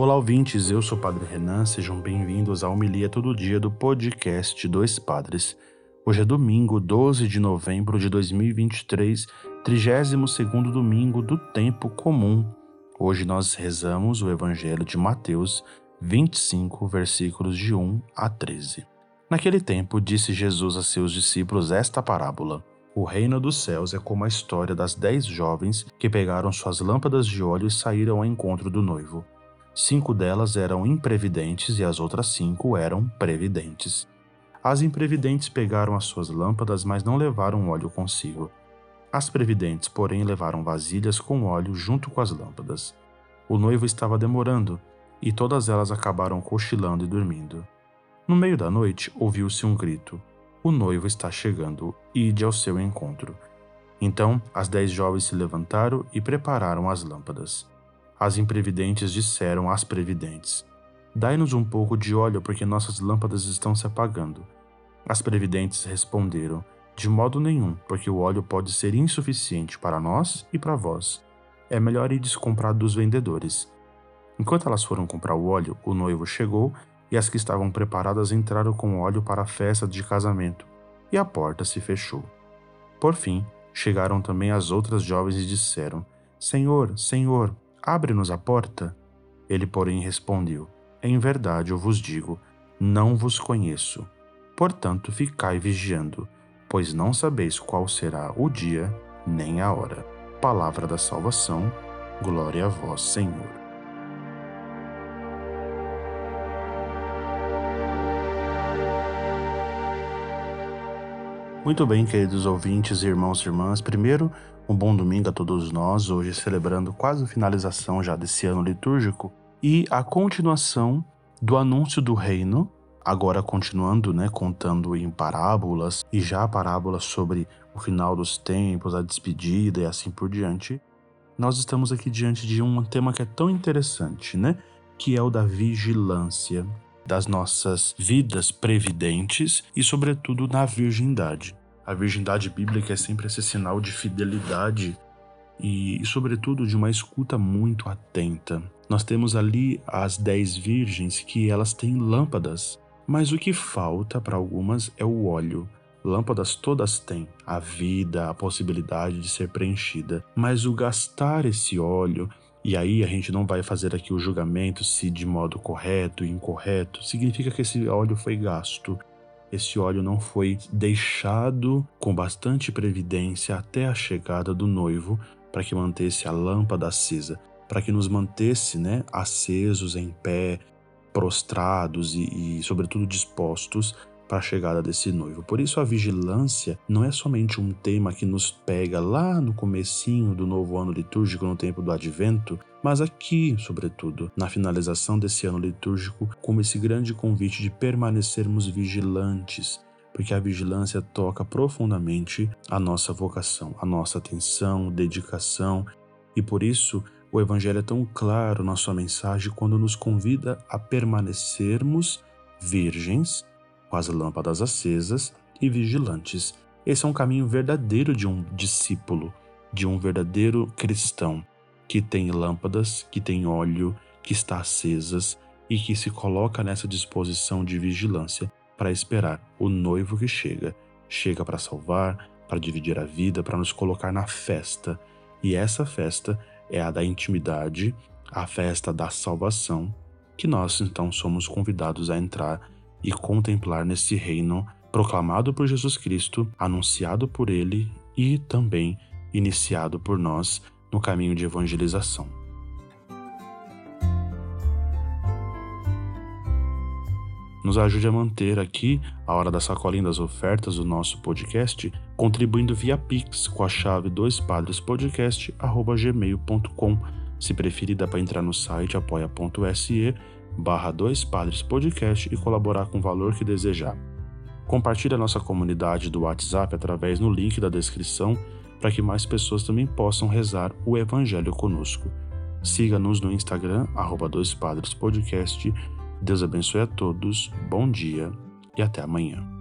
Olá, ouvintes. Eu sou o Padre Renan. Sejam bem-vindos à Homilia Todo Dia do podcast Dois Padres. Hoje é domingo, 12 de novembro de 2023, 32 domingo do tempo comum. Hoje nós rezamos o Evangelho de Mateus 25, versículos de 1 a 13. Naquele tempo, disse Jesus a seus discípulos esta parábola: O reino dos céus é como a história das dez jovens que pegaram suas lâmpadas de óleo e saíram ao encontro do noivo. Cinco delas eram imprevidentes e as outras cinco eram previdentes. As imprevidentes pegaram as suas lâmpadas, mas não levaram óleo consigo. As previdentes, porém, levaram vasilhas com óleo junto com as lâmpadas. O noivo estava demorando, e todas elas acabaram cochilando e dormindo. No meio da noite, ouviu-se um grito: O noivo está chegando, ide ao seu encontro. Então, as dez jovens se levantaram e prepararam as lâmpadas. As imprevidentes disseram às previdentes: Dai-nos um pouco de óleo, porque nossas lâmpadas estão se apagando. As previdentes responderam: De modo nenhum, porque o óleo pode ser insuficiente para nós e para vós. É melhor ir comprar dos vendedores. Enquanto elas foram comprar o óleo, o noivo chegou e as que estavam preparadas entraram com óleo para a festa de casamento, e a porta se fechou. Por fim, chegaram também as outras jovens e disseram: Senhor, Senhor, Abre-nos a porta. Ele, porém, respondeu: Em verdade eu vos digo, não vos conheço. Portanto, ficai vigiando, pois não sabeis qual será o dia nem a hora. Palavra da salvação, glória a vós, Senhor. Muito bem, queridos ouvintes, irmãos e irmãs. Primeiro, um bom domingo a todos nós, hoje celebrando quase a finalização já desse ano litúrgico e a continuação do anúncio do reino, agora continuando, né, contando em parábolas e já parábolas sobre o final dos tempos, a despedida e assim por diante. Nós estamos aqui diante de um tema que é tão interessante, né, que é o da vigilância das nossas vidas previdentes e, sobretudo, na virgindade. A virgindade bíblica é sempre esse sinal de fidelidade e, e, sobretudo, de uma escuta muito atenta. Nós temos ali as dez virgens que elas têm lâmpadas, mas o que falta para algumas é o óleo. Lâmpadas todas têm a vida, a possibilidade de ser preenchida, mas o gastar esse óleo e aí a gente não vai fazer aqui o julgamento se de modo correto e incorreto, significa que esse óleo foi gasto. Esse óleo não foi deixado com bastante previdência até a chegada do noivo para que mantesse a lâmpada acesa, para que nos mantesse né, acesos, em pé, prostrados e, e sobretudo, dispostos para a chegada desse noivo. Por isso a vigilância não é somente um tema que nos pega lá no comecinho do novo ano litúrgico no tempo do advento, mas aqui, sobretudo, na finalização desse ano litúrgico, como esse grande convite de permanecermos vigilantes, porque a vigilância toca profundamente a nossa vocação, a nossa atenção, dedicação, e por isso o Evangelho é tão claro na sua mensagem quando nos convida a permanecermos virgens com as lâmpadas acesas e vigilantes. Esse é um caminho verdadeiro de um discípulo, de um verdadeiro cristão, que tem lâmpadas, que tem óleo, que está acesas e que se coloca nessa disposição de vigilância para esperar o noivo que chega. Chega para salvar, para dividir a vida, para nos colocar na festa. E essa festa é a da intimidade, a festa da salvação, que nós então somos convidados a entrar e contemplar nesse reino proclamado por Jesus Cristo, anunciado por Ele e também iniciado por nós no caminho de evangelização. Nos ajude a manter aqui a hora da sacolinha das ofertas do nosso podcast, contribuindo via Pix com a chave doispadrespodcast@gmail.com. Se preferir, dá para entrar no site apoia.se barra dois padres podcast e colaborar com o valor que desejar. Compartilhe a nossa comunidade do WhatsApp através no link da descrição para que mais pessoas também possam rezar o Evangelho conosco. Siga-nos no Instagram, arroba dois padres podcast. Deus abençoe a todos, bom dia e até amanhã.